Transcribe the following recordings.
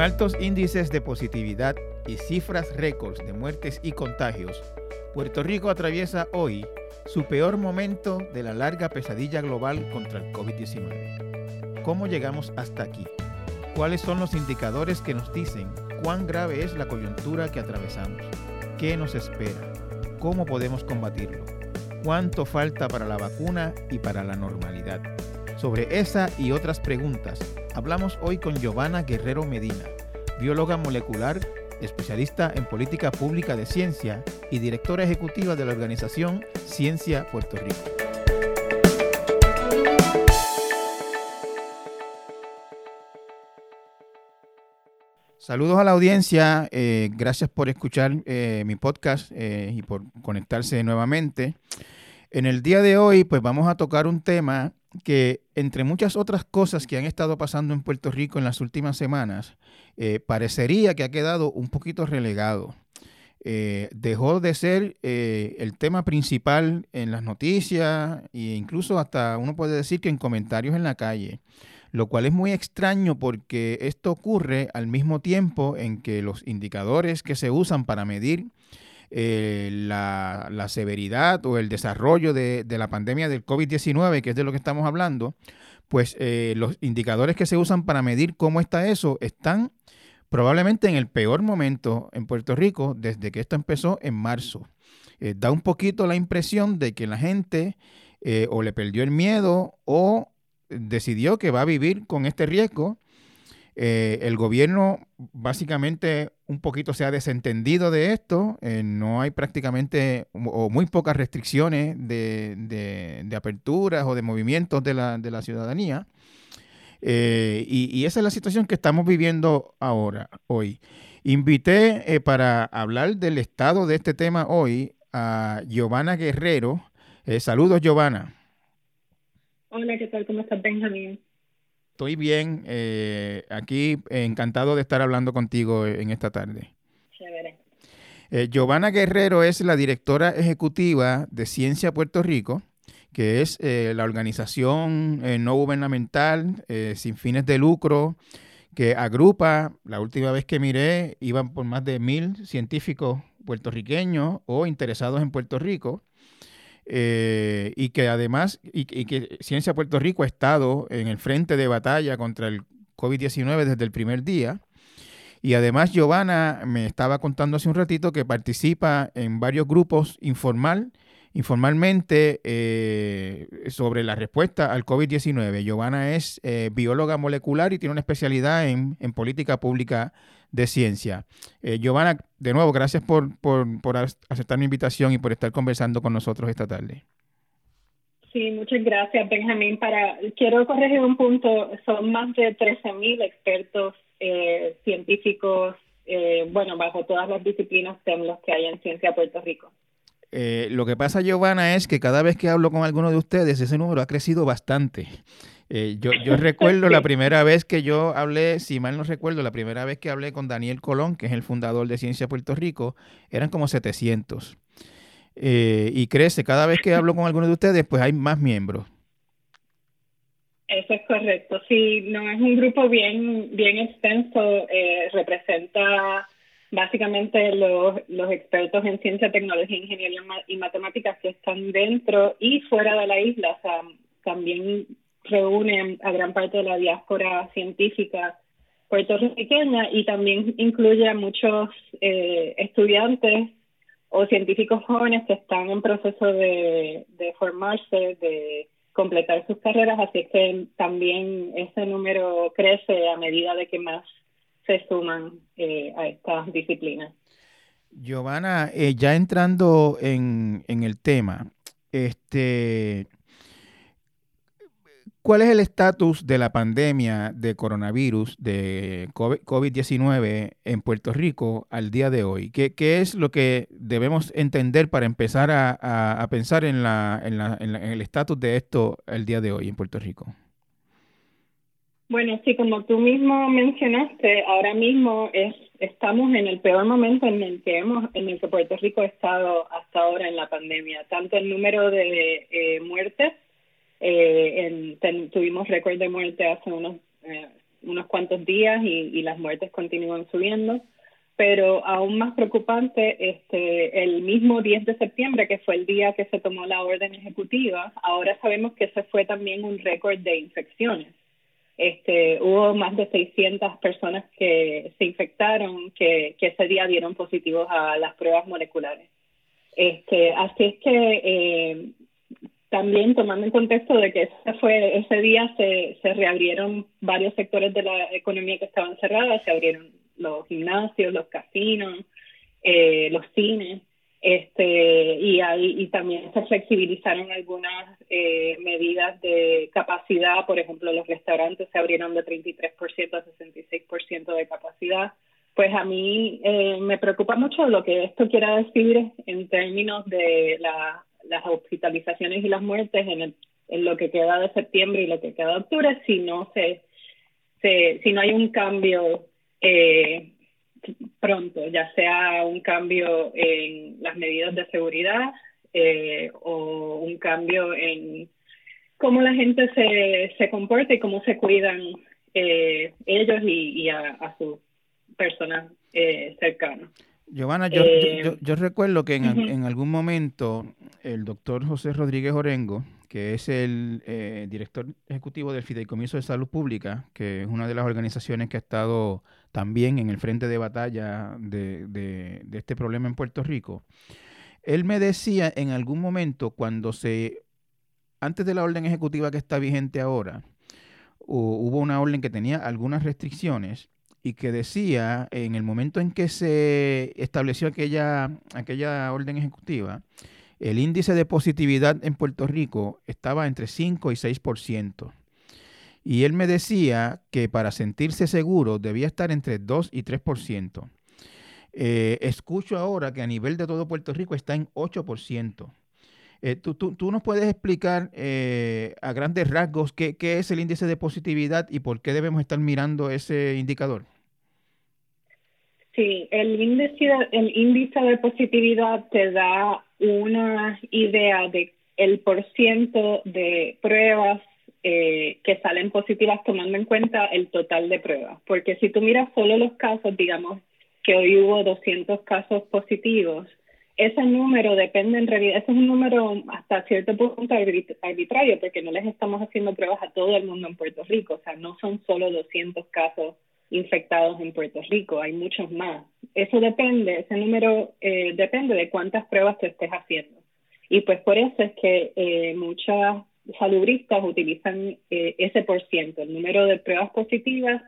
Con altos índices de positividad y cifras récords de muertes y contagios, Puerto Rico atraviesa hoy su peor momento de la larga pesadilla global contra el COVID-19. ¿Cómo llegamos hasta aquí? ¿Cuáles son los indicadores que nos dicen cuán grave es la coyuntura que atravesamos? ¿Qué nos espera? ¿Cómo podemos combatirlo? ¿Cuánto falta para la vacuna y para la normalidad? Sobre esa y otras preguntas, hablamos hoy con Giovanna Guerrero Medina, bióloga molecular, especialista en política pública de ciencia y directora ejecutiva de la organización Ciencia Puerto Rico. Saludos a la audiencia, eh, gracias por escuchar eh, mi podcast eh, y por conectarse nuevamente. En el día de hoy, pues vamos a tocar un tema que entre muchas otras cosas que han estado pasando en Puerto Rico en las últimas semanas, eh, parecería que ha quedado un poquito relegado. Eh, dejó de ser eh, el tema principal en las noticias e incluso hasta uno puede decir que en comentarios en la calle, lo cual es muy extraño porque esto ocurre al mismo tiempo en que los indicadores que se usan para medir eh, la, severidad o el desarrollo de, la pandemia del COVID-19, que es de lo que estamos hablando, pues eh, los indicadores que se usan para medir cómo está eso están probablemente en el peor momento en Puerto Rico desde que esto empezó en marzo. Eh, da un poquito la impresión de que la gente o le perdió el miedo o decidió que va a vivir con este riesgo eh, el gobierno básicamente un poquito se ha desentendido de esto, eh, no hay prácticamente o muy pocas restricciones de, aperturas o de movimientos de la, ciudadanía. Eh, y, esa es la situación que estamos viviendo ahora, hoy. Invité para hablar del estado de este tema hoy a Giovanna Guerrero. saludos, Giovanna. Hola, ¿qué tal? ¿Cómo estás, Benjamín? Estoy bien, eh, aquí encantado de estar hablando contigo en esta tarde. Chévere. Eh, Giovanna Guerrero es la directora ejecutiva de Ciencia Puerto Rico, que es eh, la organización no gubernamental sin fines de lucro que agrupa, la última vez que miré, iban por más de mil científicos puertorriqueños o interesados en Puerto Rico eh, y que además, y, que Ciencia Puerto Rico ha estado en el frente de batalla contra el COVID-19 desde el primer día. Y además Giovanna me estaba contando hace un ratito que participa en varios grupos informal, informalmente eh, sobre la respuesta al COVID-19. Giovanna es eh, bióloga molecular y tiene una especialidad en, en política pública de ciencia. Eh, Giovanna, de nuevo, gracias por, por, aceptar mi invitación y por estar conversando con nosotros esta tarde. Sí, muchas gracias, Benjamín. Para, quiero corregir un punto. Son más de 13.000 expertos eh, científicos, eh, bueno, bajo todas las disciplinas TEM los que hay en Ciencia Puerto Rico. lo que pasa, Giovanna, es que cada vez que hablo con alguno de ustedes, ese número ha crecido bastante. Eh, yo, yo recuerdo la primera vez que yo hablé, si mal no recuerdo, la primera vez que hablé con Daniel Colón, que es el fundador de Ciencia Puerto Rico, eran como 700. Eh, y crece, cada vez que hablo con alguno de ustedes, pues hay más miembros. Eso es correcto, sí, no es un grupo bien, bien extenso, eh, representa básicamente los, los expertos en ciencia, tecnología, ingeniería y matemáticas que están dentro y fuera de la isla, o sea, también reúne a gran parte de la diáspora científica puertorriqueña y también incluye a muchos eh, estudiantes o científicos jóvenes que están en proceso de, formarse, de completar sus carreras, así que también ese número crece a medida de que más se suman eh, a estas disciplinas. Giovanna, eh, ya entrando en, en el tema, este, ¿Cuál es el estatus de la pandemia de coronavirus, de COVID-19 en Puerto Rico al día de hoy? ¿Qué, es lo que debemos entender para empezar a, pensar en, la, el estatus de esto el día de hoy en Puerto Rico? Bueno, sí, como tú mismo mencionaste, ahora mismo es, estamos en el peor momento en el que hemos, en el que Puerto Rico ha estado hasta ahora en la pandemia, tanto el número de eh, muertes eh, tuvimos récord de muerte hace unos eh, unos cuantos días y, las muertes continúan subiendo. Pero aún más preocupante, este, el mismo 10 de septiembre, que fue el día que se tomó la orden ejecutiva, ahora sabemos que ese fue también un récord de infecciones. Este, hubo más de 600 personas que se infectaron, que, que ese día dieron positivos a las pruebas moleculares. Este, así es que eh, también tomando en contexto de que ese fue ese día se, se reabrieron varios sectores de la economía que estaban cerrados, se abrieron los gimnasios, los casinos, eh, los cines, este y ahí y también se flexibilizaron algunas eh, medidas de capacidad, por ejemplo, los restaurantes se abrieron de 33% a 66% de capacidad. Pues a mí eh, me preocupa mucho lo que esto quiera decir en términos de la las hospitalizaciones y las muertes en, en lo que queda de septiembre y lo que queda de octubre si no se, si no hay un cambio eh, pronto, ya sea un cambio en las medidas de seguridad eh, o un cambio en cómo la gente se, se comporta y cómo se cuidan eh, ellos y, a, sus personas cercanas. Giovanna, yo, yo, yo, recuerdo que en, en, algún momento el doctor José Rodríguez Orengo, que es el eh, director ejecutivo del Fideicomiso de Salud Pública, que es una de las organizaciones que ha estado también en el frente de batalla de, de, este problema en Puerto Rico, él me decía en algún momento cuando se, antes de la orden ejecutiva que está vigente ahora, hubo una orden que tenía algunas restricciones y que decía en el momento en que se estableció aquella, aquella orden ejecutiva, el índice de positividad en Puerto Rico estaba entre 5 y 6%. Y él me decía que para sentirse seguro debía estar entre 2 y 3%. Eh, escucho ahora que a nivel de todo Puerto Rico está en 8%. Eh, tú, tú, nos puedes explicar eh, a grandes rasgos qué, qué, es el índice de positividad y por qué debemos estar mirando ese indicador? Sí, el índice, el índice de positividad te da una idea de el porciento de pruebas eh, que salen positivas tomando en cuenta el total de pruebas. Porque si tú miras solo los casos, digamos que hoy hubo 200 casos positivos, ese número depende en realidad, ese es un número hasta cierto punto arbitrario, porque no les estamos haciendo pruebas a todo el mundo en Puerto Rico, o sea, no son solo 200 casos infectados en Puerto Rico, hay muchos más. Eso depende, ese número eh, depende de cuántas pruebas te estés haciendo. Y pues por eso es que eh, muchas salubristas utilizan eh, ese por ciento, el número de pruebas positivas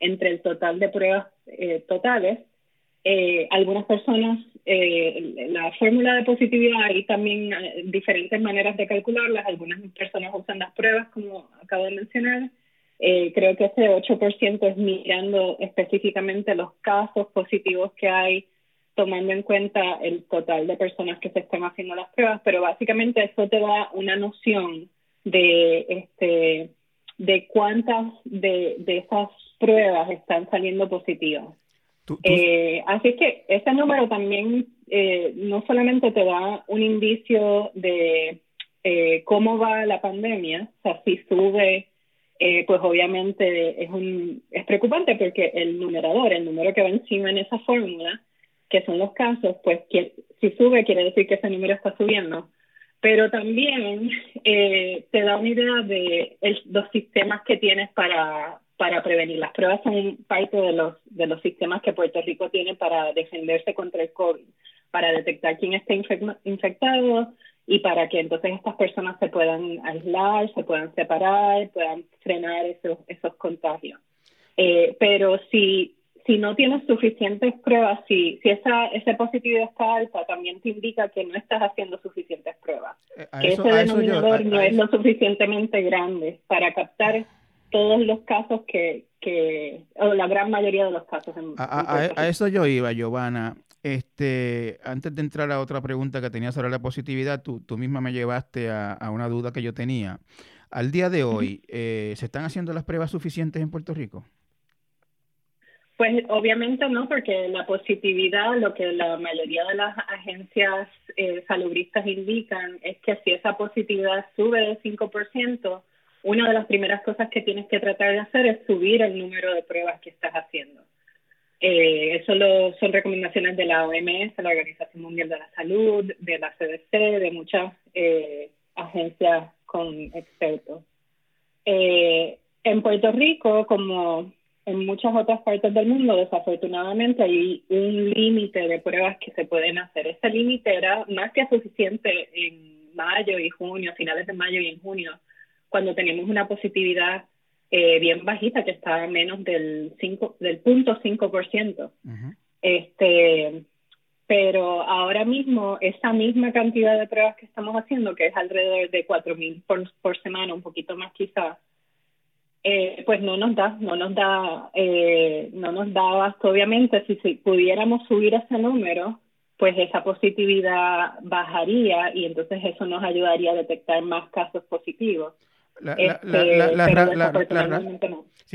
entre el total de pruebas totales. Algunas personas, la fórmula de positividad, hay también diferentes maneras de calcularlas. Algunas personas usan las pruebas, como acabo de mencionar, eh, creo que ese 8% es mirando específicamente los casos positivos que hay, tomando en cuenta el total de personas que se están haciendo las pruebas, pero básicamente eso te da una noción de este de cuántas de, de esas pruebas están saliendo positivas. Eh, así que ese número también eh, no solamente te da un indicio de cómo va la pandemia, o sea, si sube eh, pues obviamente es, un, es preocupante porque el numerador, el número que va encima en esa fórmula, que son los casos, pues que, si sube quiere decir que ese número está subiendo. Pero también eh, te da una idea de los sistemas que tienes para, para prevenir. Las pruebas son parte de los, de los sistemas que Puerto Rico tiene para defenderse contra el COVID, para detectar quién está infectado, y para que entonces estas personas se puedan aislar, se puedan separar, puedan frenar esos, esos contagios. Eh, pero si, si no tienes suficientes pruebas, si, si esa, ese positividad está alta, también te indica que no estás haciendo suficientes pruebas. Eh, que ese denominador no es lo suficientemente grande para captar todos los casos que, que o la gran mayoría de los casos. En, a, a, eso yo iba, Giovanna. Este, antes de entrar a otra pregunta que tenía sobre la positividad, tú, tú misma me llevaste a, una duda que yo tenía. Al día de hoy, eh, ¿se están haciendo las pruebas suficientes en Puerto Rico? Pues obviamente no, porque la positividad, lo que la mayoría de las agencias eh, salubristas indican es que si esa positividad sube de 5%, una de las primeras cosas que tienes que tratar de hacer es subir el número de pruebas que estás haciendo. Eh, eso lo, son recomendaciones de la OMS, la Organización Mundial de la Salud, de la CDC, de muchas eh, agencias con expertos. Eh, en Puerto Rico, como en muchas otras partes del mundo, desafortunadamente hay un límite de pruebas que se pueden hacer. Este límite era más que suficiente en mayo y junio, finales de mayo y en junio, cuando teníamos una positividad eh, bien bajita, que está menos del 5, del punto 5%. este, pero ahora mismo esa misma cantidad de pruebas que estamos haciendo, que es alrededor de 4.000 por, por semana, un poquito más quizás, eh, pues no nos da, no nos da, eh, no nos da Obviamente, si, si pudiéramos subir ese número, pues esa positividad bajaría y entonces eso nos ayudaría a detectar más casos positivos.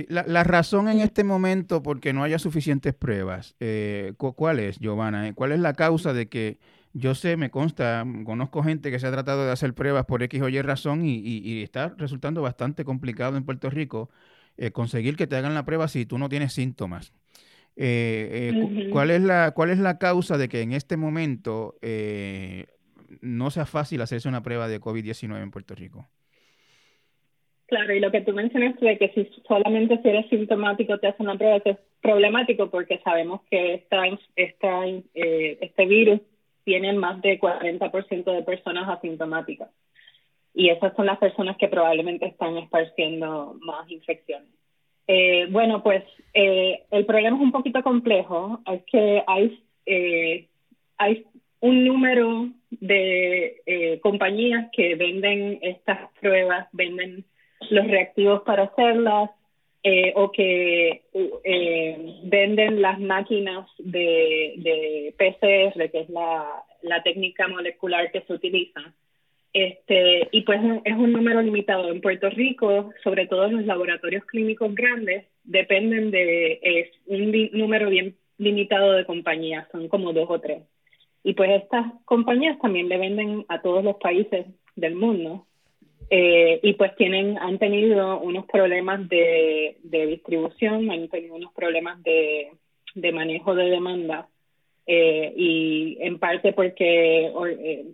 La, razón en este momento porque no haya suficientes pruebas, eh, ¿cuál es, Giovanna? ¿Cuál es la causa de que yo sé, me consta, conozco gente que se ha tratado de hacer pruebas por X o Y razón y, está resultando bastante complicado en Puerto Rico eh, conseguir que te hagan la prueba si tú no tienes síntomas. Eh, ¿cuál, es la, ¿Cuál es la causa de que en este momento no sea fácil hacerse una prueba de COVID-19 en Puerto Rico? Claro, y lo que tú mencionaste de que si solamente si eres sintomático te hacen una prueba es problemático porque sabemos que esta, esta, eh, este virus tiene más de 40% de personas asintomáticas. Y esas son las personas que probablemente están esparciendo más infecciones. Eh, bueno, pues eh, el problema es un poquito complejo. Es que hay, eh, hay un número de eh, compañías que venden estas pruebas, venden los reactivos para hacerlas eh, o que eh, venden las máquinas de, de PCR, que es la, la técnica molecular que se utiliza. Este, y pues es un número limitado. En Puerto Rico, sobre todo los laboratorios clínicos grandes, dependen de es un número bien limitado de compañías, son como dos o tres. Y pues estas compañías también le venden a todos los países del mundo. Eh, y pues tienen, han tenido unos problemas de, de distribución, han tenido unos problemas de, de manejo de demanda eh, y en parte porque eh,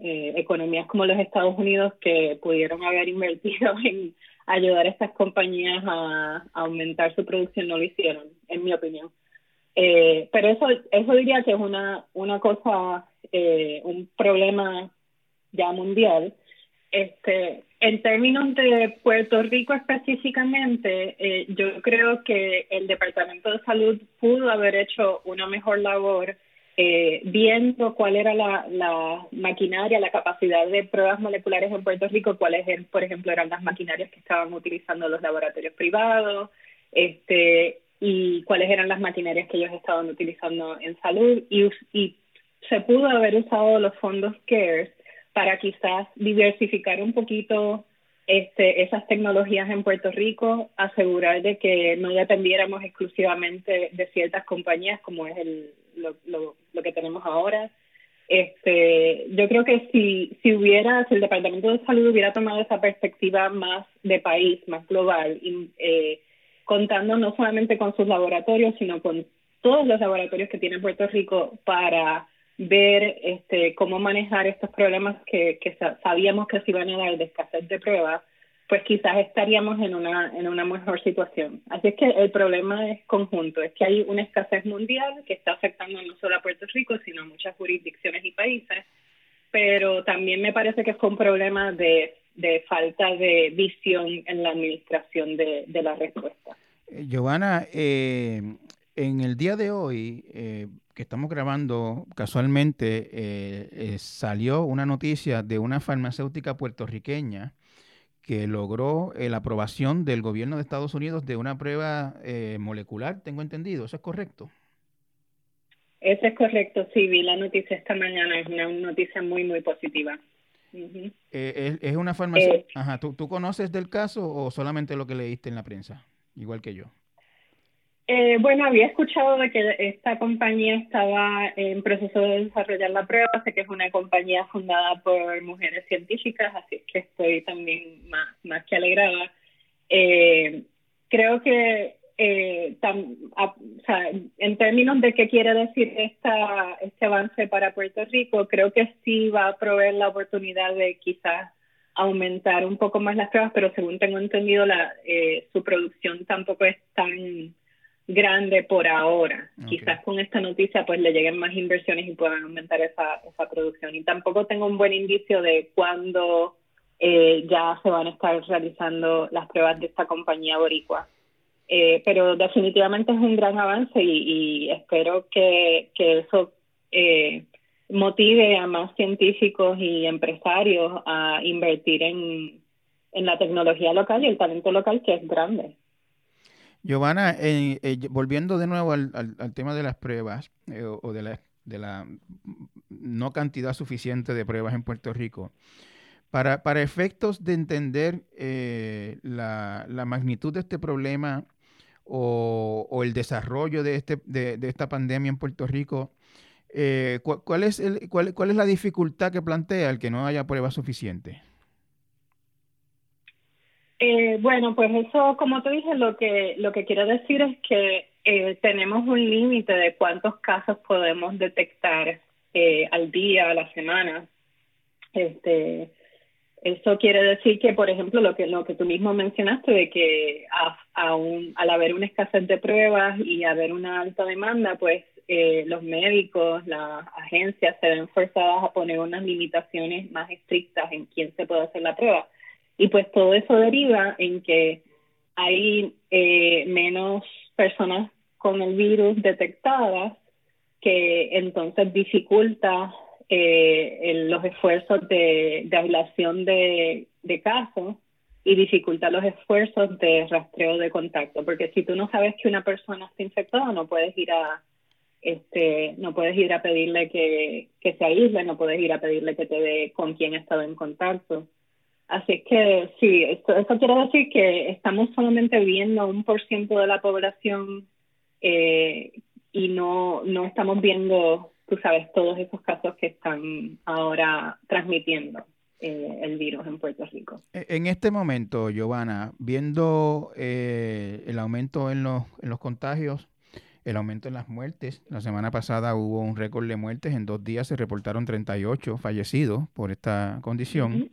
eh, economías como los Estados Unidos que pudieron haber invertido en ayudar a estas compañías a, a aumentar su producción no lo hicieron, en mi opinión. Eh, pero eso, eso diría que es una, una cosa, eh, un problema ya mundial este, en términos de Puerto Rico específicamente, eh, yo creo que el Departamento de Salud pudo haber hecho una mejor labor eh, viendo cuál era la, maquinaria, la capacidad de pruebas moleculares en Puerto Rico, cuáles, por ejemplo, eran las maquinarias que estaban utilizando los laboratorios privados, este, y cuáles eran las maquinarias que ellos estaban utilizando en salud, y se pudo haber usado los fondos CARES para quizás diversificar un poquito este, esas tecnologías en Puerto Rico, asegurar de que no dependiéramos exclusivamente de ciertas compañías como es el, lo, lo, lo que tenemos ahora. Este, yo creo que si, si hubiera, si el Departamento de Salud hubiera tomado esa perspectiva más de país, más global, y, eh, contando no solamente con sus laboratorios, sino con todos los laboratorios que tiene Puerto Rico para ver este, cómo manejar estos problemas que, que sabíamos que se iban a dar de escasez de pruebas, pues quizás estaríamos en una, en una mejor situación. Así es que el problema es conjunto, es que hay una escasez mundial que está afectando no solo a Puerto Rico, sino a muchas jurisdicciones y países, pero también me parece que es un problema de, de falta de visión en la administración de, de la respuesta. Eh, Giovanna, eh, en el día de hoy, eh, que estamos grabando, casualmente eh, eh, salió una noticia de una farmacéutica puertorriqueña que logró la aprobación del gobierno de Estados Unidos de una prueba molecular, tengo entendido, ¿eso es correcto? Eso es correcto, sí, vi la noticia esta mañana, es una noticia muy, muy positiva. es, una farmacéutica, Ajá, ¿tú conoces del caso o solamente lo que leíste en la prensa, igual que yo? Eh, bueno, había escuchado de que esta compañía estaba en proceso de desarrollar la prueba, sé que es una compañía fundada por mujeres científicas, así que estoy también más, más que alegrada. Eh, creo que eh, en términos de qué quiere decir esta, este avance para Puerto Rico, creo que sí va a proveer la oportunidad de quizás aumentar un poco más las pruebas, pero según tengo entendido, la, su producción tampoco es tan grande por ahora. Quizás con esta noticia pues le lleguen más inversiones y puedan aumentar esa, esa producción. Y tampoco tengo un buen indicio de cuándo eh, ya se van a estar realizando las pruebas de esta compañía boricua. Eh, pero definitivamente es un gran avance y, espero que, que eso eh, motive a más científicos y empresarios a invertir en, en la tecnología local y el talento local que es grande. Giovanna, eh, volviendo de nuevo al, tema de las pruebas eh, o de la, no cantidad suficiente de pruebas en Puerto Rico, para, efectos de entender eh, la, magnitud de este problema o, el desarrollo de, este, de, esta pandemia en Puerto Rico, ¿cuál, es el, cuál, ¿cuál es la dificultad que plantea el que no haya pruebas suficientes? Eh, bueno, pues eso, como te dije, lo que, lo que quiero decir es que eh, tenemos un límite de cuántos casos podemos detectar eh, al día, a la semana. Este, eso quiere decir que, por ejemplo, lo que, lo que tú mismo mencionaste, de que al haber una escasez de pruebas y haber una alta demanda, pues los médicos, las agencias se ven forzadas a poner unas limitaciones más estrictas en quién se puede hacer la prueba y pues todo eso deriva en que hay eh, menos personas con el virus detectadas, que entonces dificulta eh, los esfuerzos de, de ablación de, de casos y dificulta los esfuerzos de rastreo de contacto, porque si tú no sabes que una persona está infectada, no puedes ir a este, no puedes ir a pedirle que, que se aísle, no puedes ir a pedirle que te dé con quién ha estado en contacto. Así que sí, esto, eso quiere decir que estamos solamente viendo un por ciento de la población eh, y no, no estamos viendo, tú sabes, todos esos casos que están ahora transmitiendo eh, el virus en Puerto Rico. E, en este momento, Giovanna, viendo eh, el aumento en los, en los contagios, el aumento en las muertes. La semana pasada hubo un récord de muertes. En dos días se reportaron 38 fallecidos por esta condición.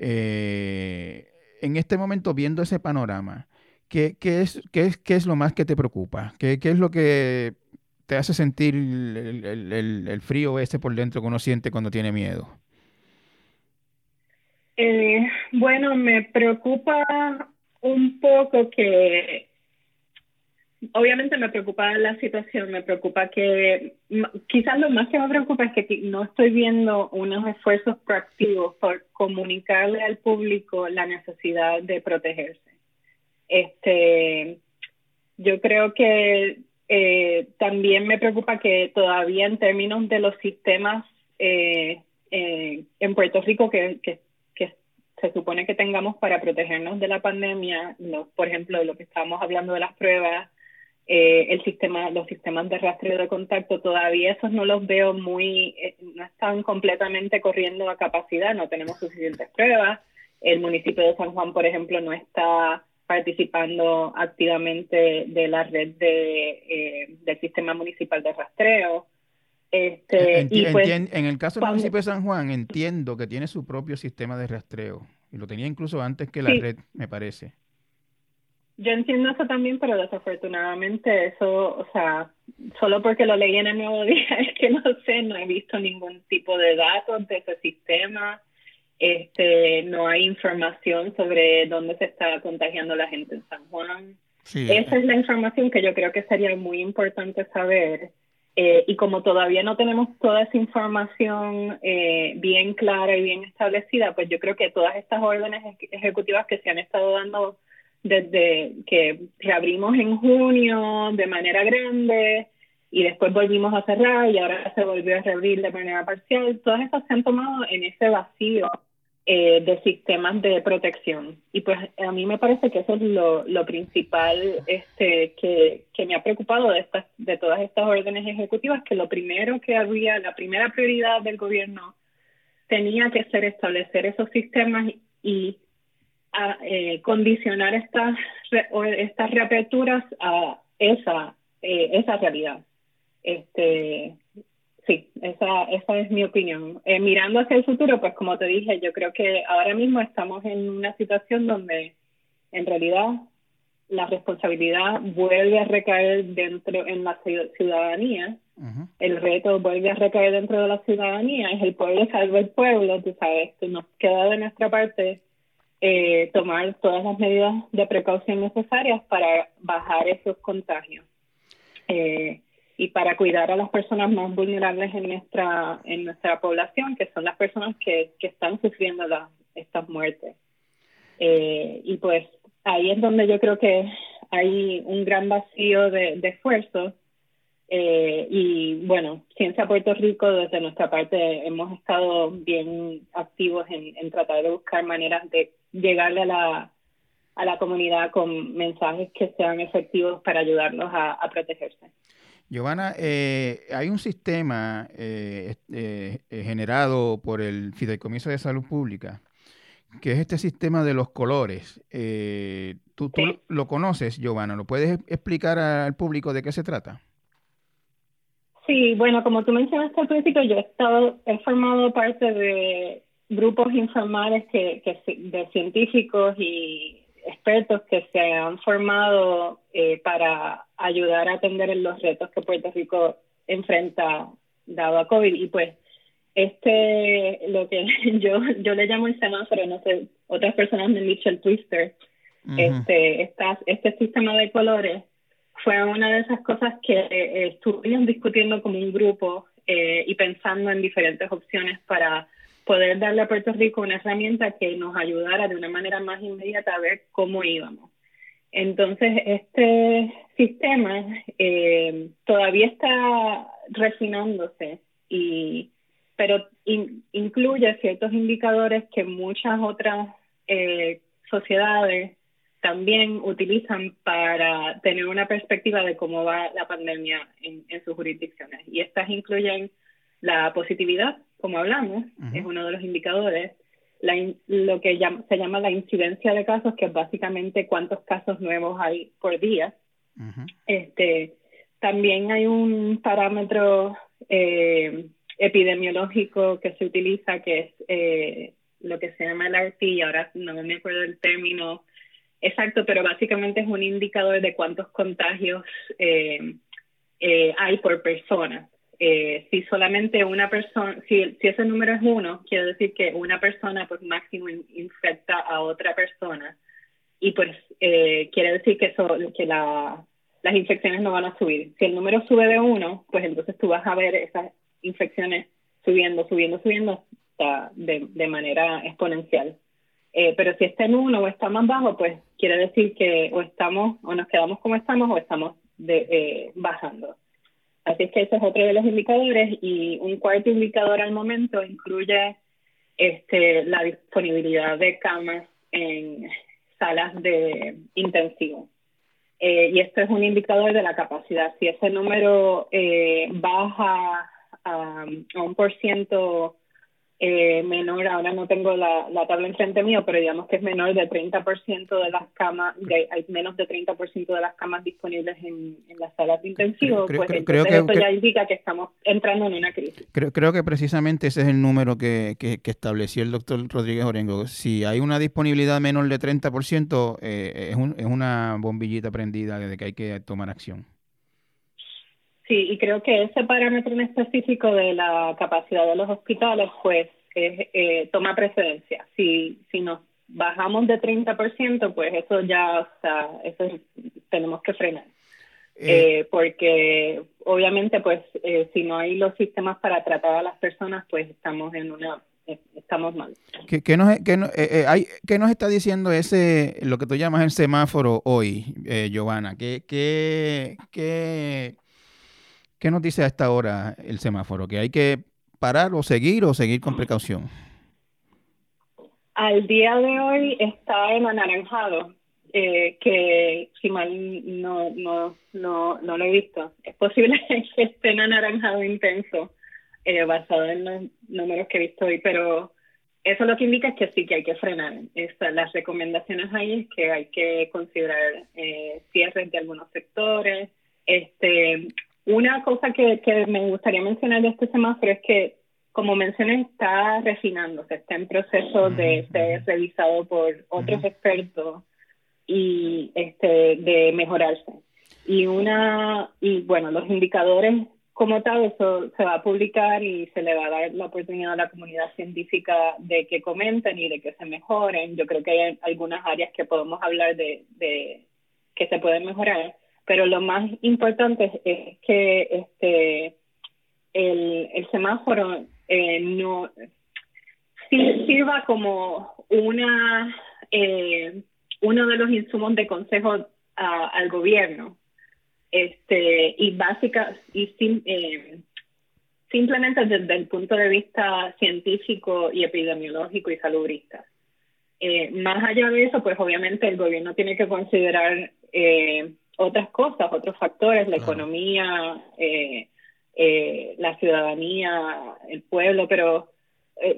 Eh, en este momento, viendo ese panorama, ¿qué, es, qué, es, ¿qué es lo más que te preocupa? ¿Qué, es lo que te hace sentir el, frío ese por dentro que uno siente cuando tiene miedo? Eh, bueno, me preocupa un poco que obviamente me preocupa la situación, me preocupa que quizás lo más que me preocupa es que no estoy viendo unos esfuerzos proactivos por comunicarle al público la necesidad de protegerse. Este, yo creo que eh, también me preocupa que todavía en términos de los sistemas eh, eh, en Puerto Rico que, que, se supone que tengamos para protegernos de la pandemia, por ejemplo, lo que estábamos hablando de las pruebas, eh, el sistema, los sistemas de rastreo de contacto, todavía esos no los veo muy, eh, no están completamente corriendo a capacidad, no tenemos suficientes pruebas. El municipio de San Juan, por ejemplo, no está participando activamente de la red de, eh, del sistema municipal de rastreo. Este, y pues, en el caso del municipio de San Juan, entiendo que tiene su propio sistema de rastreo. Y lo tenía incluso antes que la red, me parece. Yo entiendo eso también, pero desafortunadamente eso, o sea, solo porque lo leí en el Nuevo Día es que no sé, no he visto ningún tipo de datos de ese sistema. Este, no hay información sobre dónde se está contagiando la gente en San Juan. Esa es la información que yo creo que sería muy importante saber. Eh, y como todavía no tenemos toda esa información eh, bien clara y bien establecida, pues yo creo que todas estas órdenes ejecutivas que se han estado dando desde que reabrimos en junio de manera grande y después volvimos a cerrar y ahora se volvió a reabrir de manera parcial, todas esas se han tomado en ese vacío eh, de sistemas de protección. Y pues a mí me parece que eso es lo, lo principal este, que, que, me ha preocupado de, estas, de todas estas órdenes ejecutivas, que lo primero que había, la primera prioridad del gobierno tenía que ser establecer esos sistemas y a, eh, condicionar estas, estas reaperturas a esa, eh, esa realidad. Este, Sí, esa, esa es mi opinión. Eh, mirando hacia el futuro, pues como te dije, yo creo que ahora mismo estamos en una situación donde en realidad la responsabilidad vuelve a recaer dentro en la ciudadanía. El reto vuelve a recaer dentro de la ciudadanía. Es el pueblo salvo el pueblo, tú sabes. Nos queda de nuestra parte eh, tomar todas las medidas de precaución necesarias para bajar esos contagios. Eh, y para cuidar a las personas más vulnerables en nuestra en nuestra población, que son las personas que, que están sufriendo estas muertes. Eh, y pues ahí es donde yo creo que hay un gran vacío de, esfuerzo. Eh, y bueno, Ciencia Puerto Rico, desde nuestra parte, hemos estado bien activos en, en tratar de buscar maneras de llegarle a la, a la comunidad con mensajes que sean efectivos para ayudarlos a, a protegerse. Giovanna, eh, hay un sistema eh, eh, generado por el Fideicomiso de Salud Pública, que es este sistema de los colores. ¿Tú, lo conoces, Giovanna? ¿Lo puedes explicar al público de qué se trata? Sí, bueno, como tú mencionaste al principio, yo he, estado, he formado parte de grupos informales que, que de científicos y expertos que se han formado eh, para ayudar a atender en los retos que Puerto Rico enfrenta dado a COVID. Y pues este, lo que yo, yo le llamo el semáforo, no sé, otras personas me han dicho el twister, este, este sistema de colores fue una de esas cosas que eh, estuvimos discutiendo como un grupo eh, y pensando en diferentes opciones para poder darle a Puerto Rico una herramienta que nos ayudara de una manera más inmediata a ver cómo íbamos. Entonces, este sistema eh, todavía está refinándose, y, pero incluye ciertos indicadores que muchas otras eh, sociedades también utilizan para tener una perspectiva de cómo va la pandemia en, en sus jurisdicciones. Y estas incluyen la positividad, como hablamos, es uno de los indicadores. La lo que se llama la incidencia de casos, que es básicamente cuántos casos nuevos hay por día. este, también hay un parámetro eh, epidemiológico que se utiliza, que es eh, lo que se llama el RT, ahora no me acuerdo el término exacto, pero básicamente es un indicador de cuántos contagios eh, hay por persona. Eh, si solamente una persona, si, si ese número es uno, quiere decir que una persona pues máximo infecta a otra persona y pues eh, quiere decir que, eso, que la, las infecciones no van a subir. Si el número sube de uno, pues entonces tú vas a ver esas infecciones subiendo, subiendo, subiendo de, de manera exponencial. Eh, pero si está en uno o está más bajo, pues quiere decir que o estamos, o nos quedamos como estamos, o estamos de, bajando. Así es que ese es otro de los indicadores y un cuarto indicador al momento incluye este, la disponibilidad de camas en salas de intensivo. Eh, y esto es un indicador de la capacidad. Si ese número eh, baja a un por ciento eh, menor, ahora no tengo la, la tabla enfrente mío, pero digamos que es menor de 30% de las camas, de, hay menos de 30% de las camas disponibles en, en las salas de intensivo, creo, pues creo, que, eso ya indica que estamos entrando en una crisis. Creo, creo que precisamente ese es el número que, que, estableció el doctor Rodríguez Orengo. Si hay una disponibilidad menor de 30%, eh, es, un, es una bombillita prendida de que hay que tomar acción. Sí, y creo que ese parámetro en específico de la capacidad de los hospitales, pues, eh, toma precedencia. Si, si nos bajamos de 30%, pues eso ya, o sea, eso tenemos que frenar. Eh, eh, porque obviamente, pues, si no hay los sistemas para tratar a las personas, pues estamos en una estamos mal. ¿Qué, qué nos, qué, hay, ¿Qué nos está diciendo ese, lo que tú llamas el semáforo hoy, Giovanna? ¿Qué, qué, qué, ¿Qué nos dice a esta hora el semáforo? ¿Que hay que parar o seguir o seguir con precaución? Al día de hoy está en anaranjado, eh, que si mal no, no, no, no lo he visto. Es posible que esté en anaranjado intenso, eh, basado en los números que he visto hoy, pero eso lo que indica es que sí, que hay que frenar. las recomendaciones ahí es que hay que considerar eh, cierres de algunos sectores. Este, una cosa que, que me gustaría mencionar de este semáforo es que, como mencioné, está refinándose, está en proceso de ser revisado por otros expertos y este, de mejorarse. Y una, y bueno, los indicadores como tal, eso se va a publicar y se le va a dar la oportunidad a la comunidad científica de que comenten y de que se mejoren. Yo creo que hay algunas áreas que podemos hablar de, de que se pueden mejorar, pero lo más importante es que este el, el semáforo eh, no sirva como una eh, uno de los insumos de consejo al gobierno este, y básica, y eh, simplemente desde el punto de vista científico y epidemiológico y salubrista. Más allá de eso, pues obviamente el gobierno tiene que considerar otras cosas, otros factores, la economía, la ciudadanía, el pueblo, pero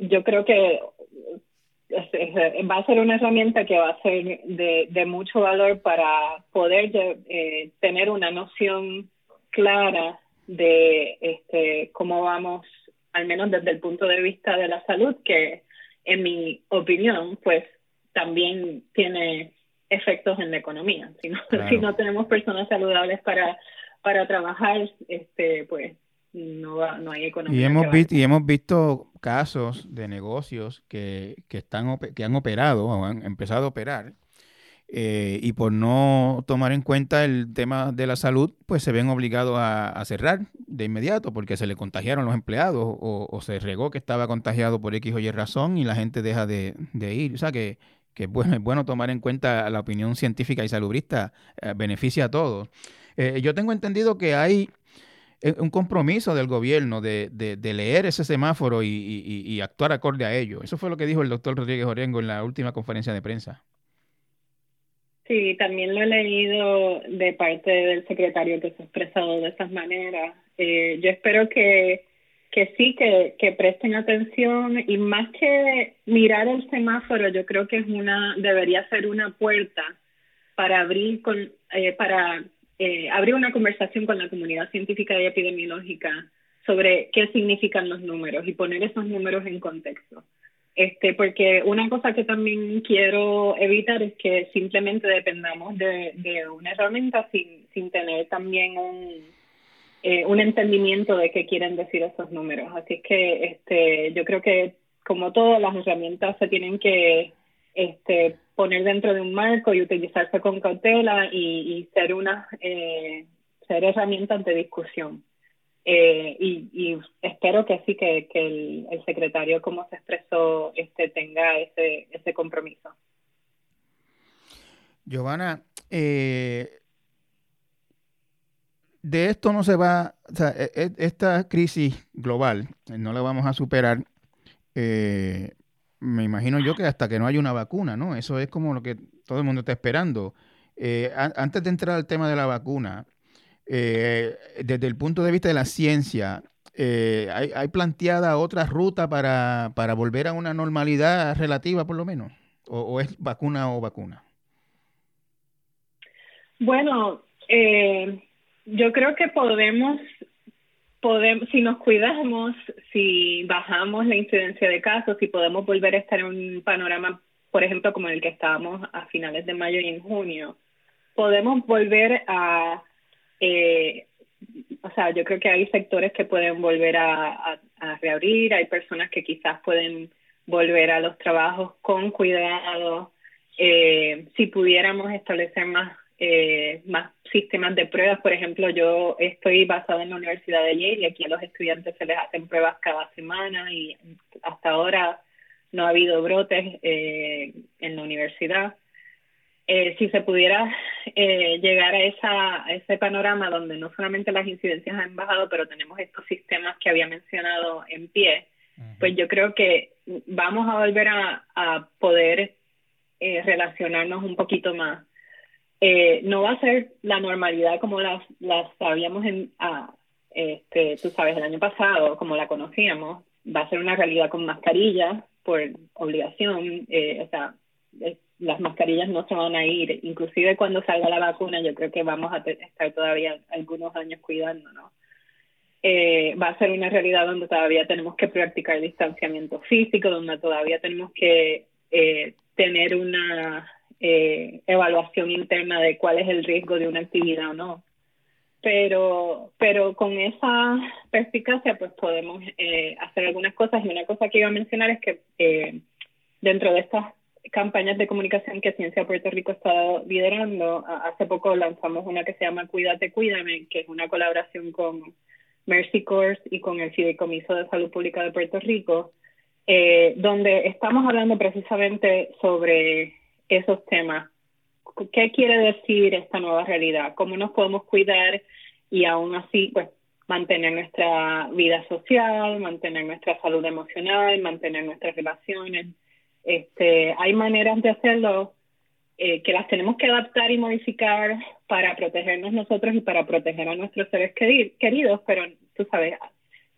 yo creo que va a ser una herramienta que va a ser de, mucho valor para poder eh, tener una noción clara de este, cómo vamos, al menos desde el punto de vista de la salud, que en mi opinión, pues también tiene efectos en la economía. Si no, si no tenemos personas saludables para, para trabajar, este, pues no, no hay economía. Y hemos, visto, y hemos visto casos de negocios que, que, están, que han operado o han empezado a operar eh, y por no tomar en cuenta el tema de la salud, pues se ven obligados a, cerrar de inmediato porque se le contagiaron los empleados o, se regó que estaba contagiado por X o Y razón y la gente deja de, ir. O sea que, que es, bueno, es bueno tomar en cuenta la opinión científica y salubrista, eh, beneficia a todos. Eh, yo tengo entendido que hay un compromiso del gobierno de, de, leer ese semáforo y, actuar acorde a ello. Eso fue lo que dijo el doctor Rodríguez Orengo en la última conferencia de prensa. Sí, también lo he leído de parte del secretario que se ha expresado de esas maneras. Eh, yo espero que, que sí, que, que presten atención y más que mirar el semáforo, yo creo que es una debería ser una puerta para abrir con eh, para eh, abrir una conversación con la comunidad científica y epidemiológica sobre qué significan los números y poner esos números en contexto. Este, porque una cosa que también quiero evitar es que simplemente dependamos de, una herramienta sin, sin tener también un, eh, un entendimiento de qué quieren decir esos números. Así que este, yo creo que como todas las herramientas se tienen que este, poner dentro de un marco y utilizarse con cautela y, ser una eh, ser herramientas de discusión. Eh, y, espero que sí que, el, secretario como se expresó este tenga ese, ese compromiso. Giovanna, eh, de esto no se va, o sea, e, e, esta crisis global no la vamos a superar eh, me imagino yo que hasta que no haya una vacuna, ¿no? Eso es como lo que todo el mundo está esperando. Eh, antes de entrar al tema de la vacuna, eh, desde el punto de vista de la ciencia, eh, ¿hay, planteada otra ruta para, para, volver a una normalidad relativa, por lo menos? ¿O, es vacuna o vacuna? Bueno, yo creo que podemos podemos, si nos cuidamos, si bajamos la incidencia de casos, si podemos volver a estar en un panorama, por ejemplo, como el que estábamos a finales de mayo y en junio, podemos volver a, eh, o sea, yo creo que hay sectores que pueden volver a, reabrir, hay personas que quizás pueden volver a los trabajos con cuidado. Eh, si pudiéramos establecer más eh, más sistemas de pruebas. Por ejemplo, yo estoy basada en la Universidad de Yale y aquí a los estudiantes se les hacen pruebas cada semana y hasta ahora no ha habido brotes eh, en la universidad. Eh, si se pudiera eh, llegar a, esa, a ese panorama donde no solamente las incidencias han bajado, pero tenemos estos sistemas que había mencionado en pie, pues yo creo que vamos a volver a, a poder eh, relacionarnos un poquito más. Eh, no va a ser la normalidad como las, las sabíamos en, ah, este, tú sabes, el año pasado, como la conocíamos, va a ser una realidad con mascarillas por obligación, eh, o sea, las mascarillas no se van a ir, inclusive cuando salga la vacuna yo creo que vamos a estar todavía algunos años cuidándonos. Eh, va a ser una realidad donde todavía tenemos que practicar distanciamiento físico, donde todavía tenemos que eh, tener una eh, evaluación interna de cuál es el riesgo de una actividad o no. Pero, pero con esa perspicacia pues podemos eh, hacer algunas cosas y una cosa que iba a mencionar es que eh, dentro de estas campañas de comunicación que Ciencia Puerto Rico está liderando, hace poco lanzamos una que se llama Cuídate, Cuídame, que es una colaboración con Mercy Corps y con el Fideicomiso de Salud Pública de Puerto Rico, eh, donde estamos hablando precisamente sobre esos temas. ¿Qué quiere decir esta nueva realidad? ¿Cómo nos podemos cuidar y aún así pues mantener nuestra vida social, mantener nuestra salud emocional, mantener nuestras relaciones? Este, hay maneras de hacerlo eh, que las tenemos que adaptar y modificar para protegernos nosotros y para proteger a nuestros seres queridos, pero tú sabes,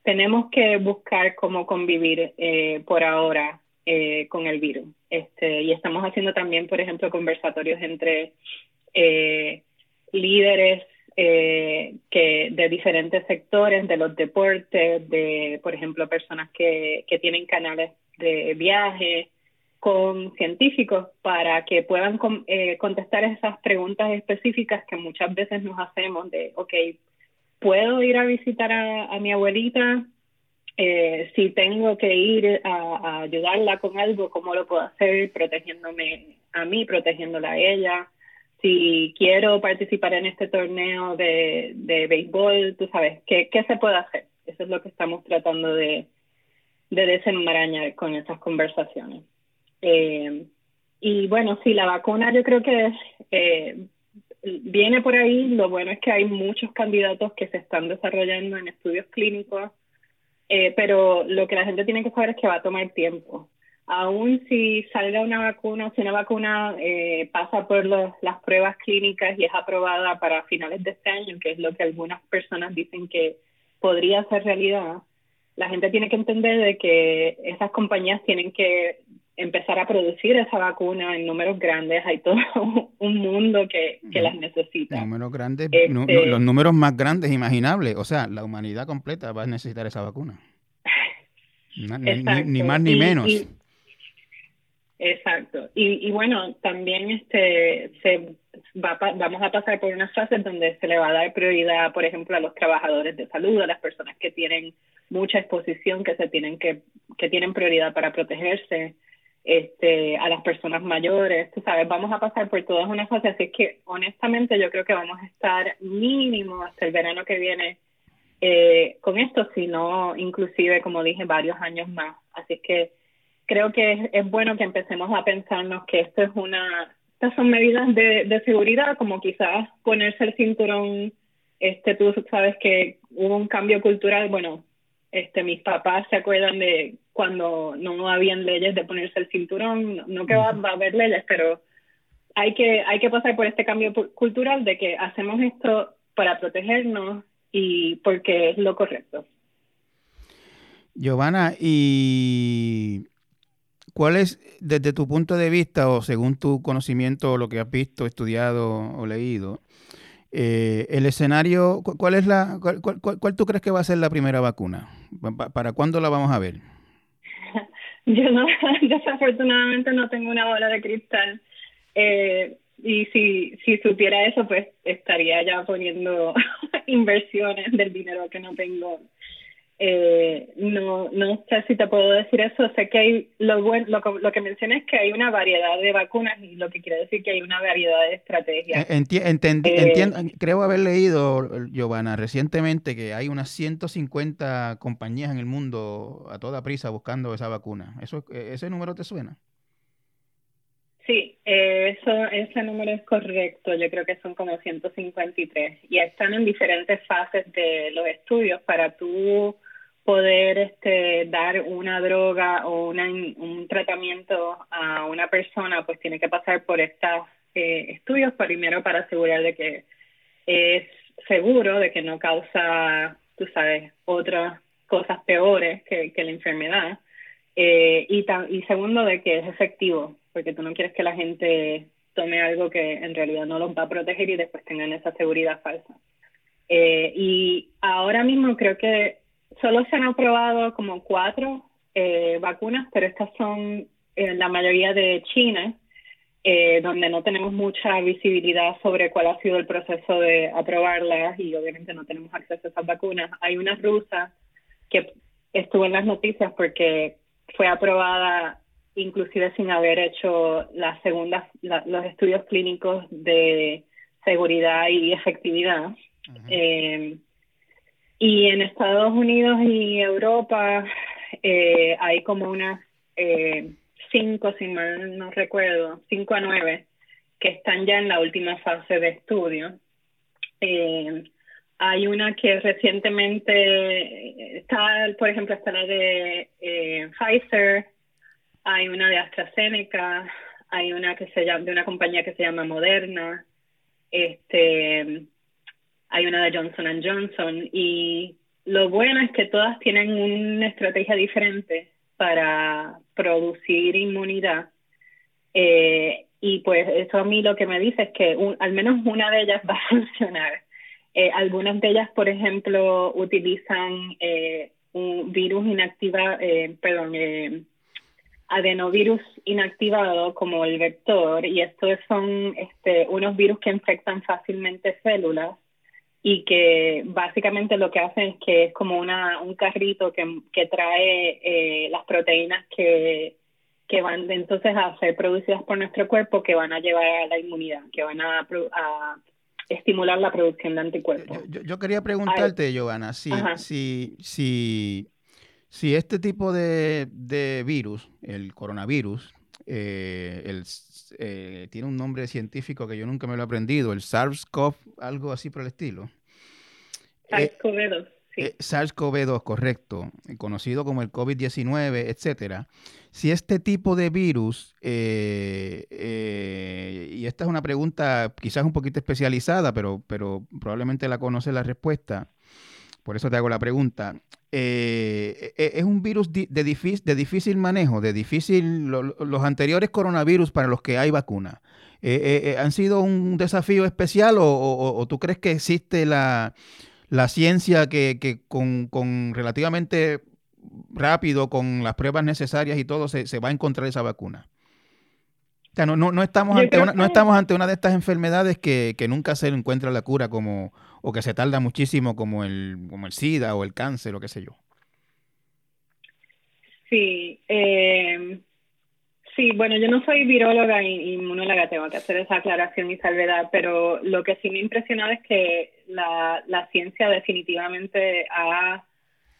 tenemos que buscar cómo convivir eh, por ahora eh, con el virus. Este, y estamos haciendo también, por ejemplo, conversatorios entre eh, líderes que de diferentes sectores, de los deportes, de, por ejemplo, personas que, que tienen canales de viaje, con científicos para que puedan contestar esas preguntas específicas que muchas veces nos hacemos de, ok, puedo ir a visitar a, mi abuelita, eh, si tengo que ir a, ayudarla con algo, ¿cómo lo puedo hacer? Protegiéndome a mí, protegiéndola a ella. Si quiero participar en este torneo de, de béisbol, tú sabes, ¿qué, ¿qué se puede hacer? Eso es lo que estamos tratando de, de desenmarañar con estas conversaciones. Eh, y bueno, sí, la vacuna yo creo que eh, viene por ahí, lo bueno es que hay muchos candidatos que se están desarrollando en estudios clínicos, eh, pero lo que la gente tiene que saber es que va a tomar tiempo. Aún si salga una vacuna, si una vacuna eh, pasa por las pruebas clínicas y es aprobada para finales de este año, que es lo que algunas personas dicen que podría ser realidad, la gente tiene que entender de que esas compañías tienen que empezar a producir esa vacuna en números grandes. Hay todo un mundo que, las necesita. Números grandes, este los números más grandes imaginables. O sea, la humanidad completa va a necesitar esa vacuna. Ni, más ni menos. exacto. Y, y bueno, también este se va, vamos a pasar por unas fases donde se le va a dar prioridad, por ejemplo, a los trabajadores de salud, a las personas que tienen mucha exposición, que se tienen que, que tienen prioridad para protegerse este, a las personas mayores, tú sabes, vamos a pasar por todas una fase, así que honestamente yo creo que vamos a estar mínimo hasta el verano que viene eh, con esto, sino inclusive, como dije, varios años más. Así que creo que es, bueno que empecemos a pensarnos que esto es una, estas son medidas de, de seguridad, como quizás ponerse el cinturón, este, tú sabes que hubo un cambio cultural, bueno, este, mis papás se acuerdan de cuando no habían leyes de ponerse el cinturón, no, que va, a haber leyes, pero hay que, hay que pasar por este cambio cultural de que hacemos esto para protegernos y porque es lo correcto. Giovanna, ¿y cuál es, desde tu punto de vista o según tu conocimiento, lo que has visto, estudiado o leído, eh, el escenario, ¿cuál es la, cuál, cuál, tú crees que va a ser la primera vacuna? ¿Para cuándo la vamos a ver? Yo no, desafortunadamente no tengo una bola de cristal. Eh, y si, si supiera eso, pues estaría ya poniendo inversiones del dinero que no tengo eh, no, no sé si te puedo decir eso. Sé que hay, lo, bueno, lo, lo que mencioné es que hay una variedad de vacunas y lo que quiere decir que hay una variedad de estrategias. Eh, creo haber leído, Giovanna, recientemente que hay unas 150 compañías en el mundo a toda prisa buscando esa vacuna. ¿Eso, ¿Ese número te suena? Sí, eh, eso, ese número es correcto. Yo creo que son como 153 y están en diferentes fases de los estudios para tú poder este, dar una droga o una, un tratamiento a una persona, pues tiene que pasar por estos eh, estudios primero para asegurar de que es seguro, de que no causa, tú sabes, otras cosas peores que, que la enfermedad. Eh, y, y segundo, de que es efectivo, porque tú no quieres que la gente tome algo que en realidad no los va a proteger y después tengan esa seguridad falsa. Eh, y ahora mismo creo que solo se han aprobado como cuatro eh, vacunas, pero estas son la mayoría de China, eh, donde no tenemos mucha visibilidad sobre cuál ha sido el proceso de aprobarlas y obviamente no tenemos acceso a esas vacunas. Hay una rusa que estuvo en las noticias porque fue aprobada inclusive sin haber hecho las segundas, los estudios clínicos de seguridad y efectividad. eh, y en Estados Unidos y Europa eh, hay como unas eh, cinco, si mal no recuerdo, cinco a nueve que están ya en la última fase de estudio. Eh, hay una que recientemente está, por ejemplo, está la de eh, Pfizer, hay una de AstraZeneca, hay una que se llama de una compañía que se llama Moderna, este, hay una de Johnson Johnson y lo bueno es que todas tienen una estrategia diferente para producir inmunidad. Eh, y pues eso a mí lo que me dice es que al menos una de ellas va a funcionar. Eh, algunas de ellas, por ejemplo, utilizan eh, un virus inactiva, perdón, adenovirus inactivado como el vector y estos son este, unos virus que infectan fácilmente células y que básicamente lo que hacen es que es como una, un carrito que, que trae eh, las proteínas que, que van entonces a ser producidas por nuestro cuerpo que van a llevar a la inmunidad, que van a, a estimular la producción de anticuerpos. Yo, quería preguntarte, Giovanna, si, si, si si este tipo de, virus, el coronavirus, eh, el, eh, tiene un nombre científico que yo nunca me lo he aprendido, el SARS-CoV, algo así por el estilo. Eh, SARS-CoV-2. Sí. SARS-CoV-2, correcto, conocido como el COVID-19, etcétera. Si este tipo de virus, y esta es una pregunta quizás un poquito especializada, pero, pero probablemente la conoce la respuesta, por eso te hago la pregunta. Eh, e, es un virus de, difícil, de difícil manejo, de difícil, los anteriores coronavirus para los que hay vacuna. Eh, eh, ¿Han sido un desafío especial o, tú crees que existe la, ciencia que, con, relativamente rápido, con las pruebas necesarias y todo, se, va a encontrar esa vacuna? O sea, no, no, estamos ante una, no estamos ante una de estas enfermedades que, que nunca se encuentra la cura como, o que se tarda muchísimo como el, como el SIDA o el cáncer o qué sé yo. Sí, eh, sí, bueno, yo no soy viróloga y inmunóloga, tengo que hacer esa aclaración y salvedad, pero lo que sí me ha impresionado es que la, la ciencia definitivamente ha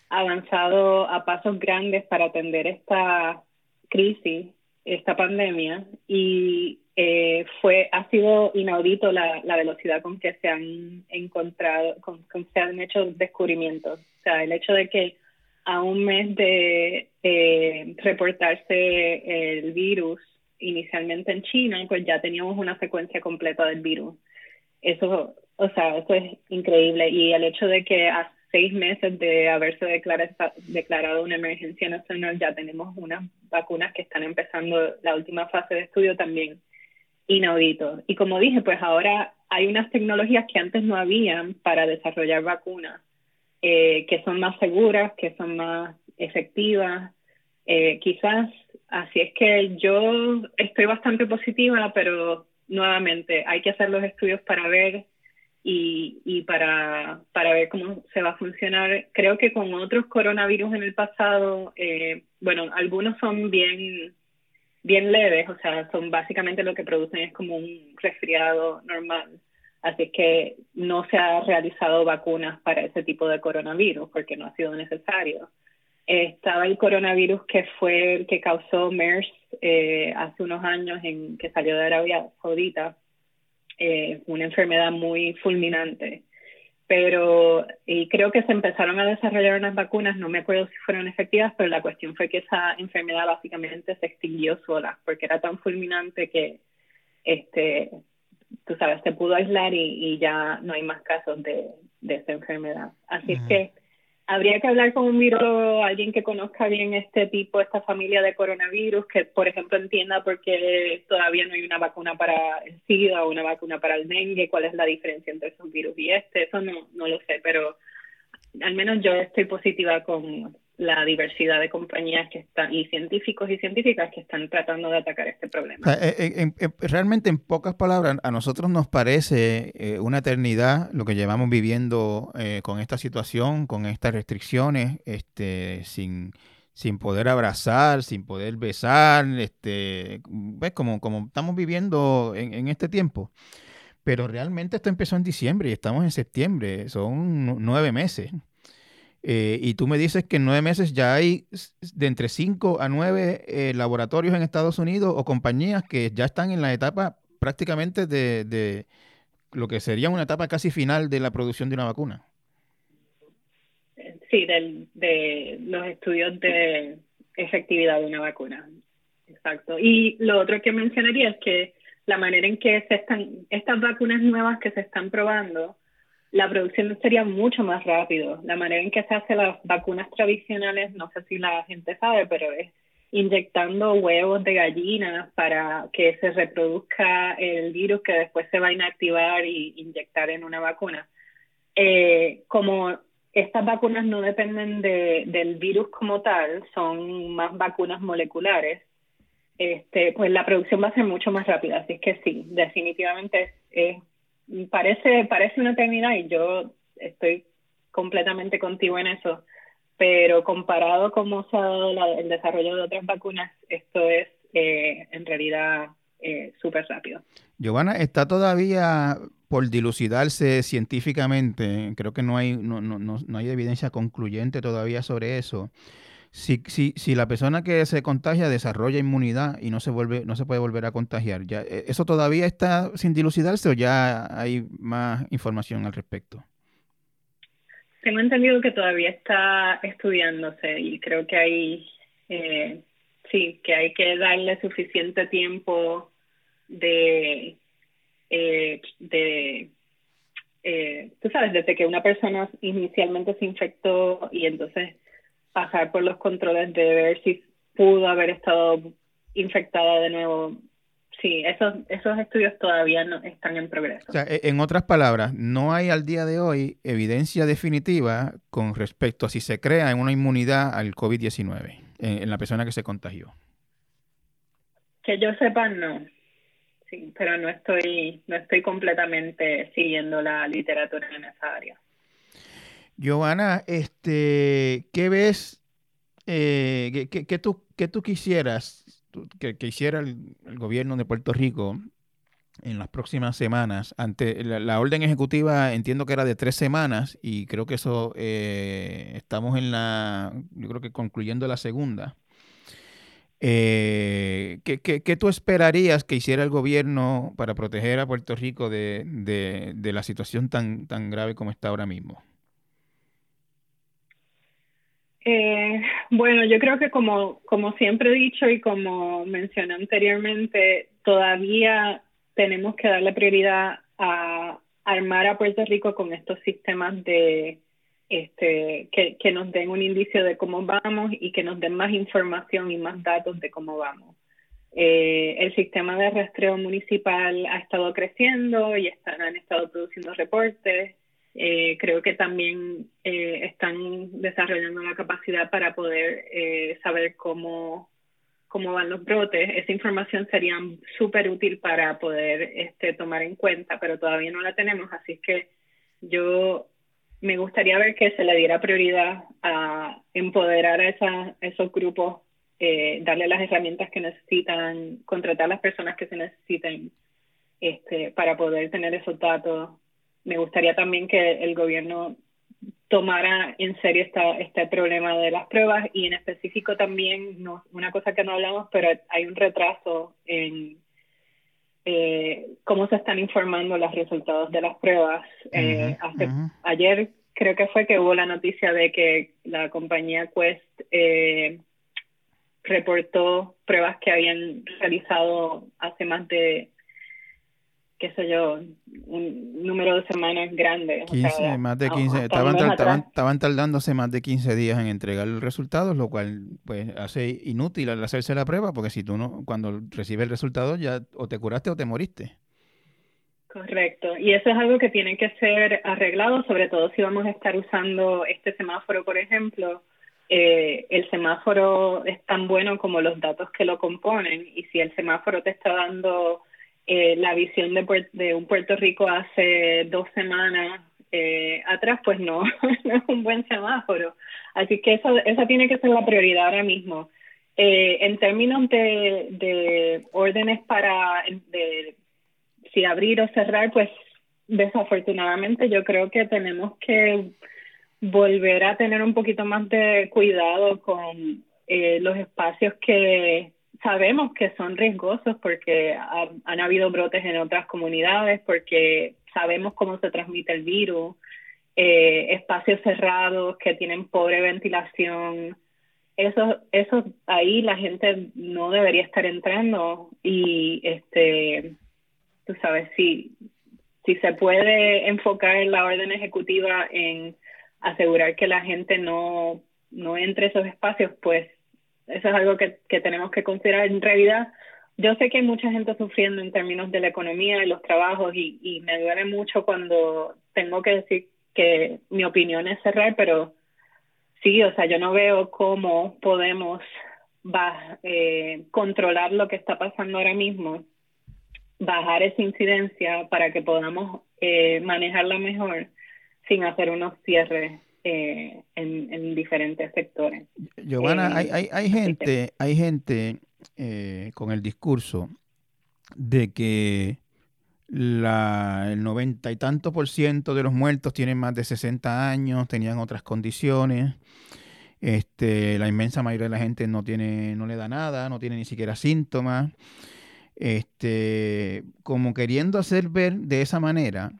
avanzado a pasos grandes para atender esta crisis, esta pandemia, y eh, fue ha sido inaudito la, la, velocidad con que se han encontrado, con, que se han hecho descubrimientos. O sea, el hecho de que a un mes de eh, reportarse el virus inicialmente en China, pues ya teníamos una secuencia completa del virus. Eso, o sea, eso es increíble. Y el hecho de que seis meses de haberse declarado, declarado una emergencia nacional ya tenemos unas vacunas que están empezando la última fase de estudio también inaudito. Y como dije, pues ahora hay unas tecnologías que antes no habían para desarrollar vacunas, eh, que son más seguras, que son más efectivas. Eh, quizás, así es que yo estoy bastante positiva, pero nuevamente hay que hacer los estudios para ver y, y para, para ver cómo se va a funcionar. Creo que con otros coronavirus en el pasado, eh, bueno, algunos son bien bien leves, o sea, son básicamente lo que producen es como un resfriado normal. Así que no se ha realizado vacunas para ese tipo de coronavirus porque no ha sido necesario. estaba el coronavirus que fue el que causó MERS eh, hace unos años en que salió de Arabia Saudita, eh, una enfermedad muy fulminante. pero y creo que se empezaron a desarrollar unas vacunas, no me acuerdo si fueron efectivas, pero la cuestión fue que esa enfermedad básicamente se extinguió sola, porque era tan fulminante que, este, tú sabes, se pudo aislar y, ya no hay más casos de, de esa enfermedad. Así que habría que hablar con un virólogo, alguien que conozca bien este tipo, esta familia de coronavirus, que por ejemplo entienda por qué todavía no hay una vacuna para el SIDA o una vacuna para el dengue, cuál es la diferencia entre esos virus y este, eso no, no lo sé, pero al menos yo estoy positiva con la diversidad de compañías que están y científicos y científicas que están tratando de atacar este problema. Eh, eh, eh, realmente, en pocas palabras, a nosotros nos parece una eternidad lo que llevamos viviendo con esta situación, con estas restricciones, este, sin, sin poder abrazar, sin poder besar, este, ves como, como estamos viviendo en, en este tiempo. Pero realmente esto empezó en diciembre y estamos en septiembre, son nueve meses. Eh, y tú me dices que en nueve meses ya hay de entre cinco a nueve eh, laboratorios en Estados Unidos o compañías que ya están en la etapa prácticamente de, lo que sería una etapa casi final de la producción de una vacuna. Sí, de los estudios de efectividad de una vacuna. Exacto. Y lo otro que mencionaría es que la manera en que se están, estas vacunas nuevas que se están probando, la producción sería mucho más rápido. La manera en que se hacen las vacunas tradicionales, no sé si la gente sabe, pero es inyectando huevos de gallinas para que se reproduzca el virus que después se va a inactivar y inyectar en una vacuna. Eh, como estas vacunas no dependen de, del virus como tal, son más vacunas moleculares, este, pues la producción va a ser mucho más rápida. Así que sí, definitivamente es parece, parece una eternidad y yo estoy completamente contigo en eso, pero comparado con cómo se ha dado el desarrollo de otras vacunas, esto es eh, en realidad eh, súper rápido. Giovanna, está todavía por dilucidarse científicamente, creo que no hay, no, no, no hay evidencia concluyente todavía sobre eso si, si, si la persona que se contagia desarrolla inmunidad y no se vuelve, no se puede volver a contagiar, ya, eh, ¿eso todavía está sin dilucidarse o ya hay más información al respecto? Tengo entendido que todavía está estudiándose y creo que hay, eh, sí, que hay que darle suficiente tiempo de, eh, de tú sabes, desde que una persona inicialmente se infectó y entonces pasar por los controles de ver si pudo haber estado infectada de nuevo. Sí, esos, esos estudios todavía no están en progreso. O sea, e, en otras palabras, no hay al día de hoy evidencia definitiva con respecto a si se crea una inmunidad al COVID-19 en, en la persona que se contagió. Que yo sepa, no. Sí, pero no estoy, no estoy completamente siguiendo la literatura en esa área. Giovanna, este, ¿qué ves? Eh, ¿qué, tú, qué tú quisieras que, hiciera el, gobierno de Puerto Rico en las próximas semanas? Ante la, orden ejecutiva, entiendo que era de tres semanas y creo que eso eh, estamos en la, yo creo que concluyendo la segunda. Eh, ¿qué, tú esperarías que hiciera el gobierno para proteger a Puerto Rico de, de, de la situación tan, tan grave como está ahora mismo? Eh, bueno, yo creo que como, como siempre he dicho y como mencioné anteriormente, todavía tenemos que darle prioridad a armar a Puerto Rico con estos sistemas de este que, que nos den un indicio de cómo vamos y que nos den más información y más datos de cómo vamos. Eh, el sistema de rastreo municipal ha estado creciendo y están, han estado produciendo reportes. Eh, creo que también eh, están desarrollando la capacidad para poder eh, saber cómo, cómo van los brotes. Esa información sería súper útil para poder este, tomar en cuenta, pero todavía no la tenemos, así que yo me gustaría ver que se le diera prioridad a empoderar a, esa, esos grupos, eh, darle las herramientas que necesitan, contratar a las personas que se necesiten este, para poder tener esos datos me gustaría también que el gobierno tomara en serio esta, este problema de las pruebas y en específico también, no, una cosa que no hablamos, pero hay un retraso en, eh, cómo se están informando los resultados de las pruebas. Eh, ayer creo que fue que hubo la noticia de que la compañía Quest eh, reportó pruebas que habían realizado hace más de qué sé yo, un número de semanas grande. 15, más de 15. Estaban, estaban, tardándose más de 15 días en entregar los resultados, lo cual pues hace inútil al hacerse la prueba, porque si tú no, cuando recibes el resultado ya o te curaste o te moriste. Correcto. Y eso es algo que tiene que ser arreglado, sobre todo si vamos a estar usando este semáforo, por ejemplo. Eh, el semáforo es tan bueno como los datos que lo componen y si el semáforo te está dando eh, la visión de, de, un Puerto Rico hace dos semanas eh, atrás, pues no, es un buen semáforo. Así que eso, esa tiene que ser la prioridad ahora mismo. Eh, en términos de, de órdenes para si abrir o cerrar, pues desafortunadamente yo creo que tenemos que volver a tener un poquito más de cuidado con los espacios que sabemos que son riesgosos porque han habido brotes en otras comunidades, porque sabemos cómo se transmite el virus, eh, espacios cerrados que tienen pobre ventilación. Eso, eso ahí la gente no debería estar entrando y este, tú sabes, si, si se puede enfocar la orden ejecutiva en asegurar que la gente no, no entre esos espacios, pues eso es algo que, que tenemos que considerar. En realidad, yo sé que hay mucha gente sufriendo en términos de la economía y los trabajos y, y me duele mucho cuando tengo que decir que mi opinión es cerrar, pero sí, o sea, yo no veo cómo podemos eh, controlar lo que está pasando ahora mismo, bajar esa incidencia para que podamos eh, manejarla mejor sin hacer unos cierres eh, en, diferentes sectores. Giovanna, hay, hay, hay, gente, hay gente eh, con el discurso de que la, el noventa y tanto por ciento de los muertos tienen más de 60 años, tenían otras condiciones. Este, la inmensa mayoría de la gente no tiene, no le da nada, no tiene ni siquiera síntomas. Este, como queriendo hacer ver de esa manera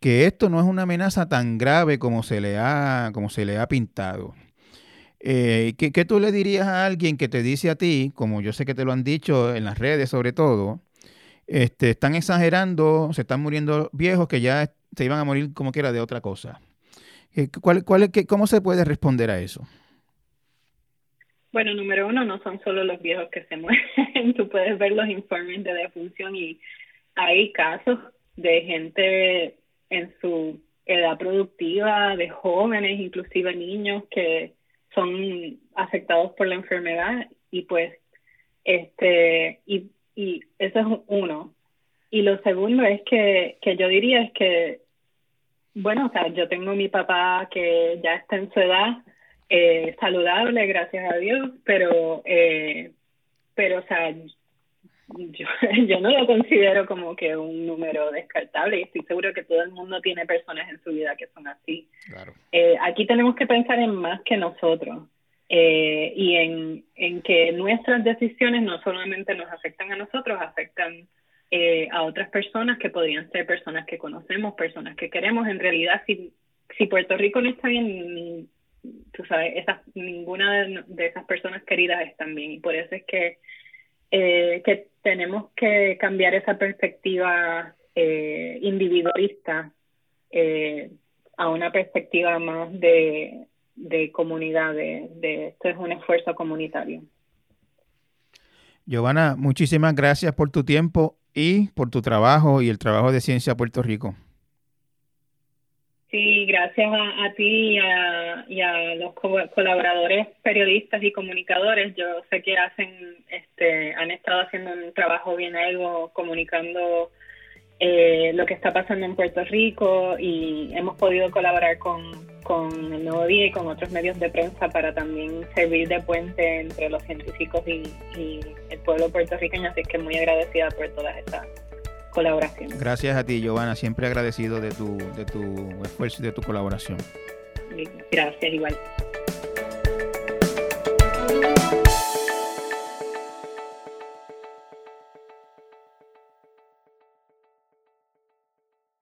que esto no es una amenaza tan grave como se le ha, como se le ha pintado. Eh, ¿qué, tú le dirías a alguien que te dice a ti, como yo sé que te lo han dicho en las redes sobre todo, este, están exagerando, se están muriendo viejos que ya se iban a morir como quiera de otra cosa? Eh, ¿Cuál, cuál, qué, ¿Cómo se puede responder a eso? Bueno, número uno, no son solo los viejos que se mueren. Tú puedes ver los informes de defunción y hay casos de gente en su edad productiva, de jóvenes, inclusive niños que son afectados por la enfermedad y pues este y, y eso es uno. Y lo segundo es que, que yo diría es que bueno, o sea, yo tengo mi papá que ya está en su edad eh, saludable, gracias a Dios, pero eh, pero o sea, yo, yo no lo considero como que un número descartable y estoy seguro que todo el mundo tiene personas en su vida que son así. Eh, aquí tenemos que pensar en más que nosotros eh, y en, en que nuestras decisiones no solamente nos afectan a nosotros, afectan eh, a otras personas que podrían ser personas que conocemos, personas que queremos. En realidad, si, si Puerto Rico no está bien, tú sabes, esas, ninguna de, de esas personas queridas están bien y por eso es que eh, que tenemos que cambiar esa perspectiva eh, individualista eh, a una perspectiva más de, de comunidad, de, de esto es un esfuerzo comunitario. Giovanna, muchísimas gracias por tu tiempo y por tu trabajo y el trabajo de Ciencia Puerto Rico. Sí, gracias a, ti y a, los colaboradores periodistas y comunicadores. Yo sé que hacen, este, han estado haciendo un trabajo bien algo comunicando eh, lo que está pasando en Puerto Rico y hemos podido colaborar con, el Nuevo Día y con otros medios de prensa para también servir de puente entre los científicos y, y el pueblo puertorriqueño. Así que muy agradecida por todas estas colaboración. Gracias a ti, Giovanna. Siempre agradecido de tu, de tu esfuerzo y de tu colaboración. Gracias, igual.